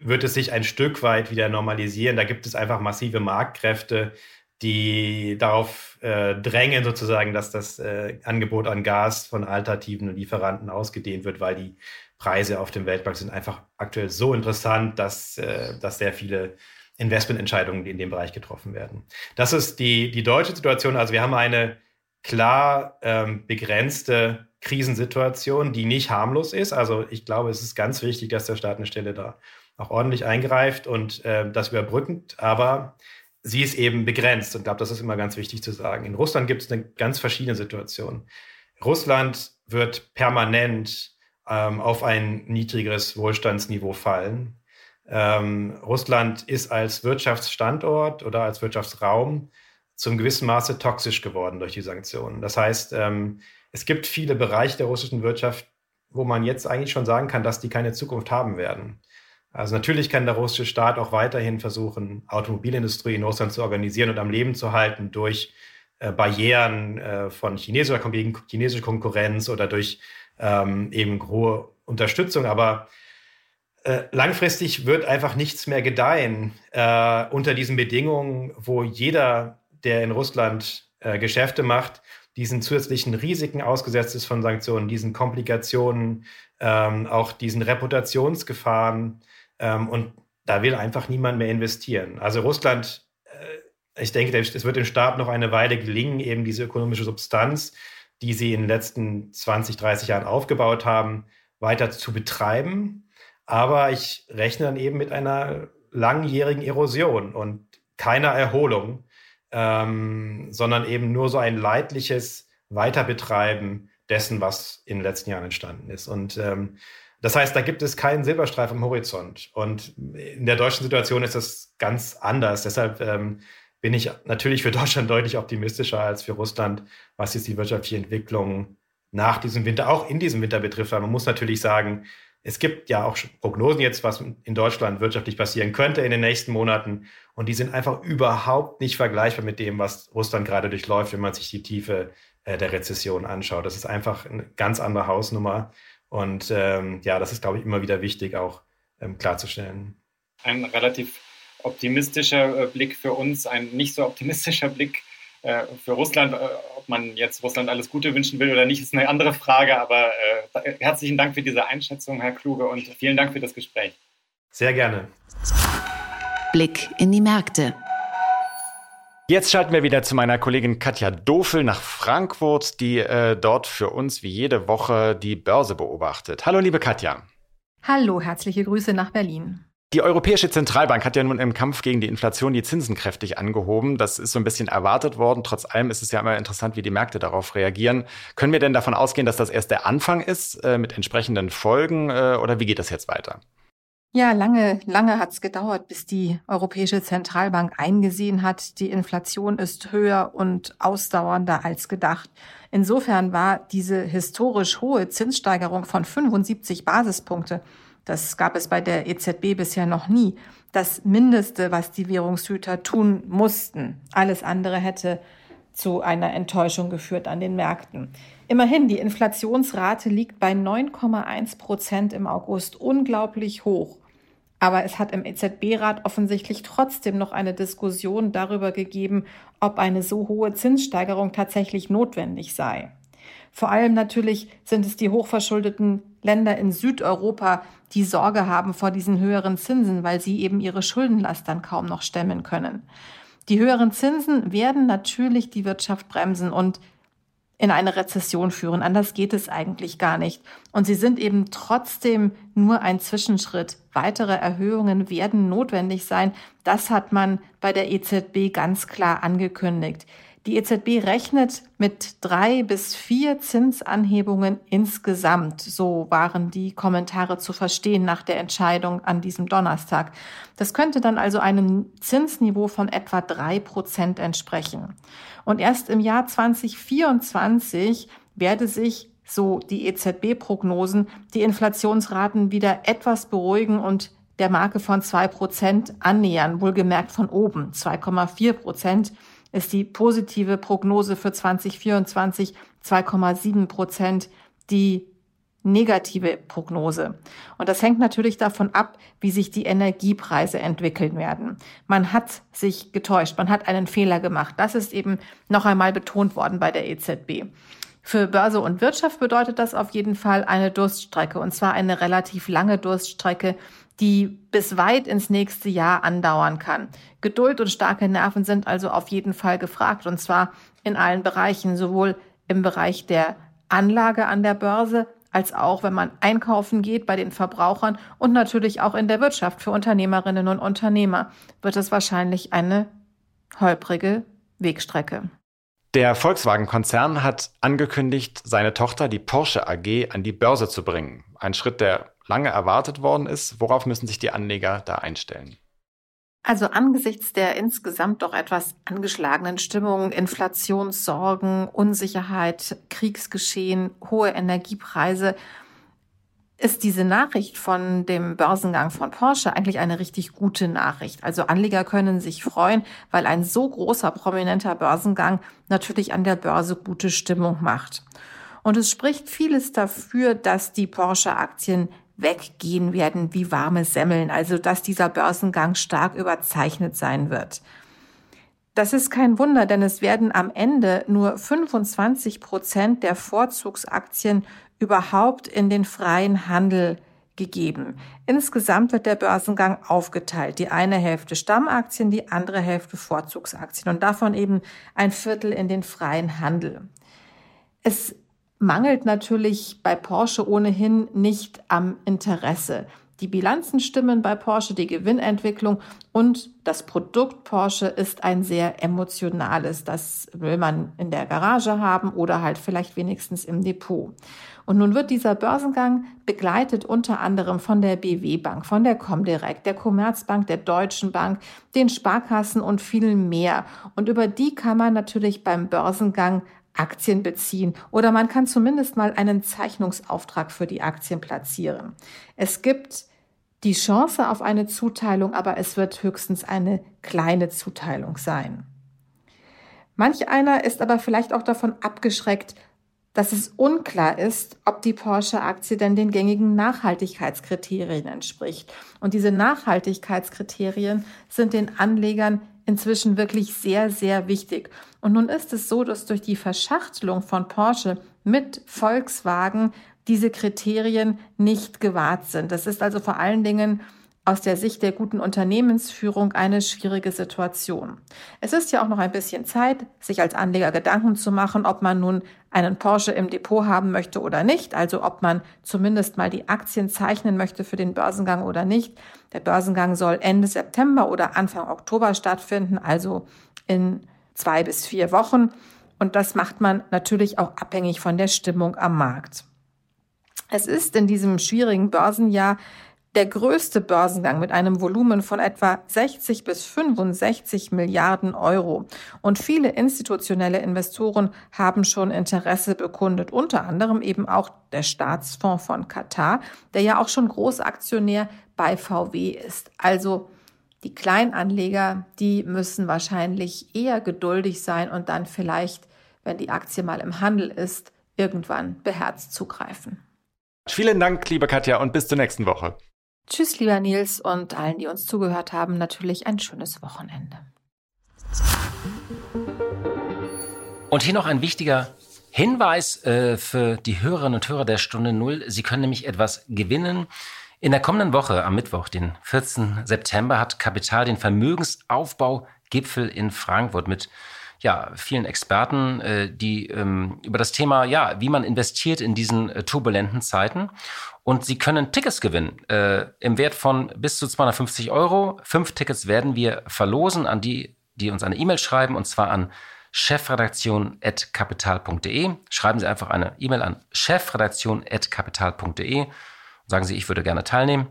wird es sich ein Stück weit wieder normalisieren. Da gibt es einfach massive Marktkräfte, die darauf äh, drängen, sozusagen, dass das äh, Angebot an Gas von alternativen Lieferanten ausgedehnt wird, weil die Preise auf dem Weltmarkt sind einfach aktuell so interessant, dass, äh, dass sehr viele Investmententscheidungen in dem Bereich getroffen werden. Das ist die, die deutsche Situation. Also wir haben eine klar ähm, begrenzte Krisensituation, die nicht harmlos ist. Also ich glaube, es ist ganz wichtig, dass der Staat eine Stelle da auch ordentlich eingreift und äh, das überbrückend. Aber sie ist eben begrenzt und ich glaube, das ist immer ganz wichtig zu sagen. In Russland gibt es eine ganz verschiedene Situation. Russland wird permanent ähm, auf ein niedrigeres Wohlstandsniveau fallen. Ähm, Russland ist als Wirtschaftsstandort oder als Wirtschaftsraum zum gewissen Maße toxisch geworden durch die Sanktionen. Das heißt, ähm, es gibt viele Bereiche der russischen Wirtschaft, wo man jetzt eigentlich schon sagen kann, dass die keine Zukunft haben werden. Also natürlich kann der russische Staat auch weiterhin versuchen, Automobilindustrie in Russland zu organisieren und am Leben zu halten durch äh, Barrieren äh, von chinesischer, chinesischer Konkurrenz oder durch ähm, eben hohe Unterstützung. Aber äh, langfristig wird einfach nichts mehr gedeihen äh, unter diesen Bedingungen, wo jeder, der in Russland äh, Geschäfte macht, diesen zusätzlichen Risiken ausgesetzt ist von Sanktionen, diesen Komplikationen, ähm, auch diesen Reputationsgefahren. Ähm, und da will einfach niemand mehr investieren. Also Russland äh, ich denke, es wird dem Staat noch eine Weile gelingen, eben diese ökonomische Substanz, die sie in den letzten 20, 30 Jahren aufgebaut haben, weiter zu betreiben. Aber ich rechne dann eben mit einer langjährigen Erosion und keiner Erholung, ähm, sondern eben nur so ein leidliches Weiterbetreiben dessen, was in den letzten Jahren entstanden ist. Und ähm, das heißt, da gibt es keinen Silberstreif am Horizont. Und in der deutschen Situation ist das ganz anders. Deshalb ähm, bin ich natürlich für Deutschland deutlich optimistischer als für Russland, was jetzt die wirtschaftliche Entwicklung nach diesem Winter, auch in diesem Winter betrifft. Weil man muss natürlich sagen, es gibt ja auch Prognosen jetzt, was in Deutschland wirtschaftlich passieren könnte in den nächsten Monaten. Und die sind einfach überhaupt nicht vergleichbar mit dem, was Russland gerade durchläuft, wenn man sich die Tiefe äh, der Rezession anschaut. Das ist einfach eine ganz andere Hausnummer. Und ähm, ja, das ist, glaube ich, immer wieder wichtig auch ähm, klarzustellen. Ein relativ optimistischer äh, Blick für uns, ein nicht so optimistischer Blick äh, für Russland. Äh, ob man jetzt Russland alles Gute wünschen will oder nicht, ist eine andere Frage. Aber herzlichen Dank für diese Einschätzung, Herr Kluge, und vielen Dank für das Gespräch. Sehr gerne. Blick in die Märkte. Jetzt schalten wir wieder zu meiner Kollegin Katja Dofel nach Frankfurt, die äh, dort für uns wie jede Woche die Börse beobachtet. Hallo, liebe Katja. Hallo, herzliche Grüße nach Berlin. Die Europäische Zentralbank hat ja nun im Kampf gegen die Inflation die Zinsen kräftig angehoben. Das ist so ein bisschen erwartet worden. Trotz allem ist es ja immer interessant, wie die Märkte darauf reagieren. Können wir denn davon ausgehen, dass das erst der Anfang ist äh, mit entsprechenden Folgen äh, oder wie geht das jetzt weiter? Ja, lange, lange hat es gedauert, bis die Europäische Zentralbank eingesehen hat, die Inflation ist höher und ausdauernder als gedacht. Insofern war diese historisch hohe Zinssteigerung von 75 Basispunkte das gab es bei der EZB bisher noch nie. Das Mindeste, was die Währungshüter tun mussten. Alles andere hätte zu einer Enttäuschung geführt an den Märkten. Immerhin, die Inflationsrate liegt bei 9,1 Prozent im August unglaublich hoch. Aber es hat im EZB-Rat offensichtlich trotzdem noch eine Diskussion darüber gegeben, ob eine so hohe Zinssteigerung tatsächlich notwendig sei. Vor allem natürlich sind es die hochverschuldeten Länder in Südeuropa, die Sorge haben vor diesen höheren Zinsen, weil sie eben ihre Schuldenlast dann kaum noch stemmen können. Die höheren Zinsen werden natürlich die Wirtschaft bremsen und in eine Rezession führen. Anders geht es eigentlich gar nicht. Und sie sind eben trotzdem nur ein Zwischenschritt. Weitere Erhöhungen werden notwendig sein. Das hat man bei der EZB ganz klar angekündigt. Die EZB rechnet mit drei bis vier Zinsanhebungen insgesamt. So waren die Kommentare zu verstehen nach der Entscheidung an diesem Donnerstag. Das könnte dann also einem Zinsniveau von etwa drei Prozent entsprechen. Und erst im Jahr 2024 werde sich so die EZB-Prognosen, die Inflationsraten wieder etwas beruhigen und der Marke von zwei Prozent annähern, wohlgemerkt von oben, 2,4 Prozent ist die positive Prognose für 2024 2,7 Prozent, die negative Prognose. Und das hängt natürlich davon ab, wie sich die Energiepreise entwickeln werden. Man hat sich getäuscht, man hat einen Fehler gemacht. Das ist eben noch einmal betont worden bei der EZB. Für Börse und Wirtschaft bedeutet das auf jeden Fall eine Durststrecke, und zwar eine relativ lange Durststrecke, die bis weit ins nächste Jahr andauern kann. Geduld und starke Nerven sind also auf jeden Fall gefragt, und zwar in allen Bereichen, sowohl im Bereich der Anlage an der Börse, als auch wenn man einkaufen geht bei den Verbrauchern und natürlich auch in der Wirtschaft für Unternehmerinnen und Unternehmer wird es wahrscheinlich eine holprige Wegstrecke. Der Volkswagen-Konzern hat angekündigt, seine Tochter, die Porsche AG, an die Börse zu bringen. Ein Schritt, der lange erwartet worden ist. Worauf müssen sich die Anleger da einstellen? Also angesichts der insgesamt doch etwas angeschlagenen Stimmung, Inflationssorgen, Unsicherheit, Kriegsgeschehen, hohe Energiepreise, ist diese Nachricht von dem Börsengang von Porsche eigentlich eine richtig gute Nachricht. Also Anleger können sich freuen, weil ein so großer prominenter Börsengang natürlich an der Börse gute Stimmung macht. Und es spricht vieles dafür, dass die Porsche-Aktien weggehen werden wie warme Semmeln, also dass dieser Börsengang stark überzeichnet sein wird. Das ist kein Wunder, denn es werden am Ende nur 25 Prozent der Vorzugsaktien überhaupt in den freien Handel gegeben. Insgesamt wird der Börsengang aufgeteilt. Die eine Hälfte Stammaktien, die andere Hälfte Vorzugsaktien und davon eben ein Viertel in den freien Handel. Es mangelt natürlich bei Porsche ohnehin nicht am Interesse. Die Bilanzen stimmen bei Porsche, die Gewinnentwicklung und das Produkt Porsche ist ein sehr emotionales. Das will man in der Garage haben oder halt vielleicht wenigstens im Depot. Und nun wird dieser Börsengang begleitet unter anderem von der BW Bank, von der Comdirect, der Commerzbank, der Deutschen Bank, den Sparkassen und vielen mehr. Und über die kann man natürlich beim Börsengang Aktien beziehen oder man kann zumindest mal einen Zeichnungsauftrag für die Aktien platzieren. Es gibt die Chance auf eine Zuteilung, aber es wird höchstens eine kleine Zuteilung sein. Manch einer ist aber vielleicht auch davon abgeschreckt, dass es unklar ist, ob die Porsche-Aktie denn den gängigen Nachhaltigkeitskriterien entspricht. Und diese Nachhaltigkeitskriterien sind den Anlegern inzwischen wirklich sehr, sehr wichtig. Und nun ist es so, dass durch die Verschachtelung von Porsche mit Volkswagen diese Kriterien nicht gewahrt sind. Das ist also vor allen Dingen aus der Sicht der guten Unternehmensführung eine schwierige Situation. Es ist ja auch noch ein bisschen Zeit, sich als Anleger Gedanken zu machen, ob man nun einen Porsche im Depot haben möchte oder nicht, also ob man zumindest mal die Aktien zeichnen möchte für den Börsengang oder nicht. Der Börsengang soll Ende September oder Anfang Oktober stattfinden, also in zwei bis vier Wochen. Und das macht man natürlich auch abhängig von der Stimmung am Markt. Es ist in diesem schwierigen Börsenjahr der größte Börsengang mit einem Volumen von etwa 60 bis 65 Milliarden Euro. Und viele institutionelle Investoren haben schon Interesse bekundet, unter anderem eben auch der Staatsfonds von Katar, der ja auch schon Großaktionär bei VW ist. Also die Kleinanleger, die müssen wahrscheinlich eher geduldig sein und dann vielleicht, wenn die Aktie mal im Handel ist, irgendwann beherzt zugreifen. Vielen Dank, liebe Katja, und bis zur nächsten Woche. Tschüss, lieber Nils, und allen, die uns zugehört haben, natürlich ein schönes Wochenende. Und hier noch ein wichtiger Hinweis äh, für die Hörerinnen und Hörer der Stunde Null. Sie können nämlich etwas gewinnen. In der kommenden Woche, am Mittwoch, den 14. September, hat Kapital den Vermögensaufbau-Gipfel in Frankfurt mit ja, vielen Experten, äh, die ähm, über das Thema, ja, wie man investiert in diesen äh, turbulenten Zeiten. Und Sie können Tickets gewinnen äh, im Wert von bis zu 250 Euro. Fünf Tickets werden wir verlosen an die, die uns eine E-Mail schreiben, und zwar an chefredaktion.kapital.de. Schreiben Sie einfach eine E-Mail an chefredaktion.kapital.de und sagen Sie, ich würde gerne teilnehmen.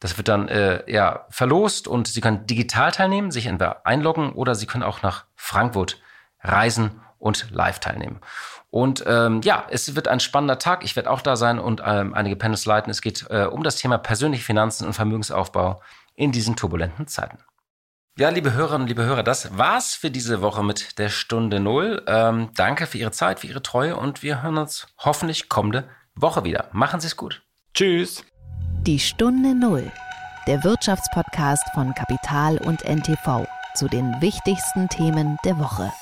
Das wird dann äh, ja verlost und Sie können digital teilnehmen, sich entweder einloggen oder Sie können auch nach Frankfurt reisen und live teilnehmen. Und ähm, ja, es wird ein spannender Tag. Ich werde auch da sein und ähm, einige Panels leiten. Es geht äh, um das Thema persönliche Finanzen und Vermögensaufbau in diesen turbulenten Zeiten. Ja, liebe Hörerinnen und liebe Hörer, das war's für diese Woche mit der Stunde Null. Ähm, danke für Ihre Zeit, für Ihre Treue und wir hören uns hoffentlich kommende Woche wieder. Machen Sie es gut. Tschüss. Die Stunde Null, der Wirtschaftspodcast von Kapital und NTV zu den wichtigsten Themen der Woche.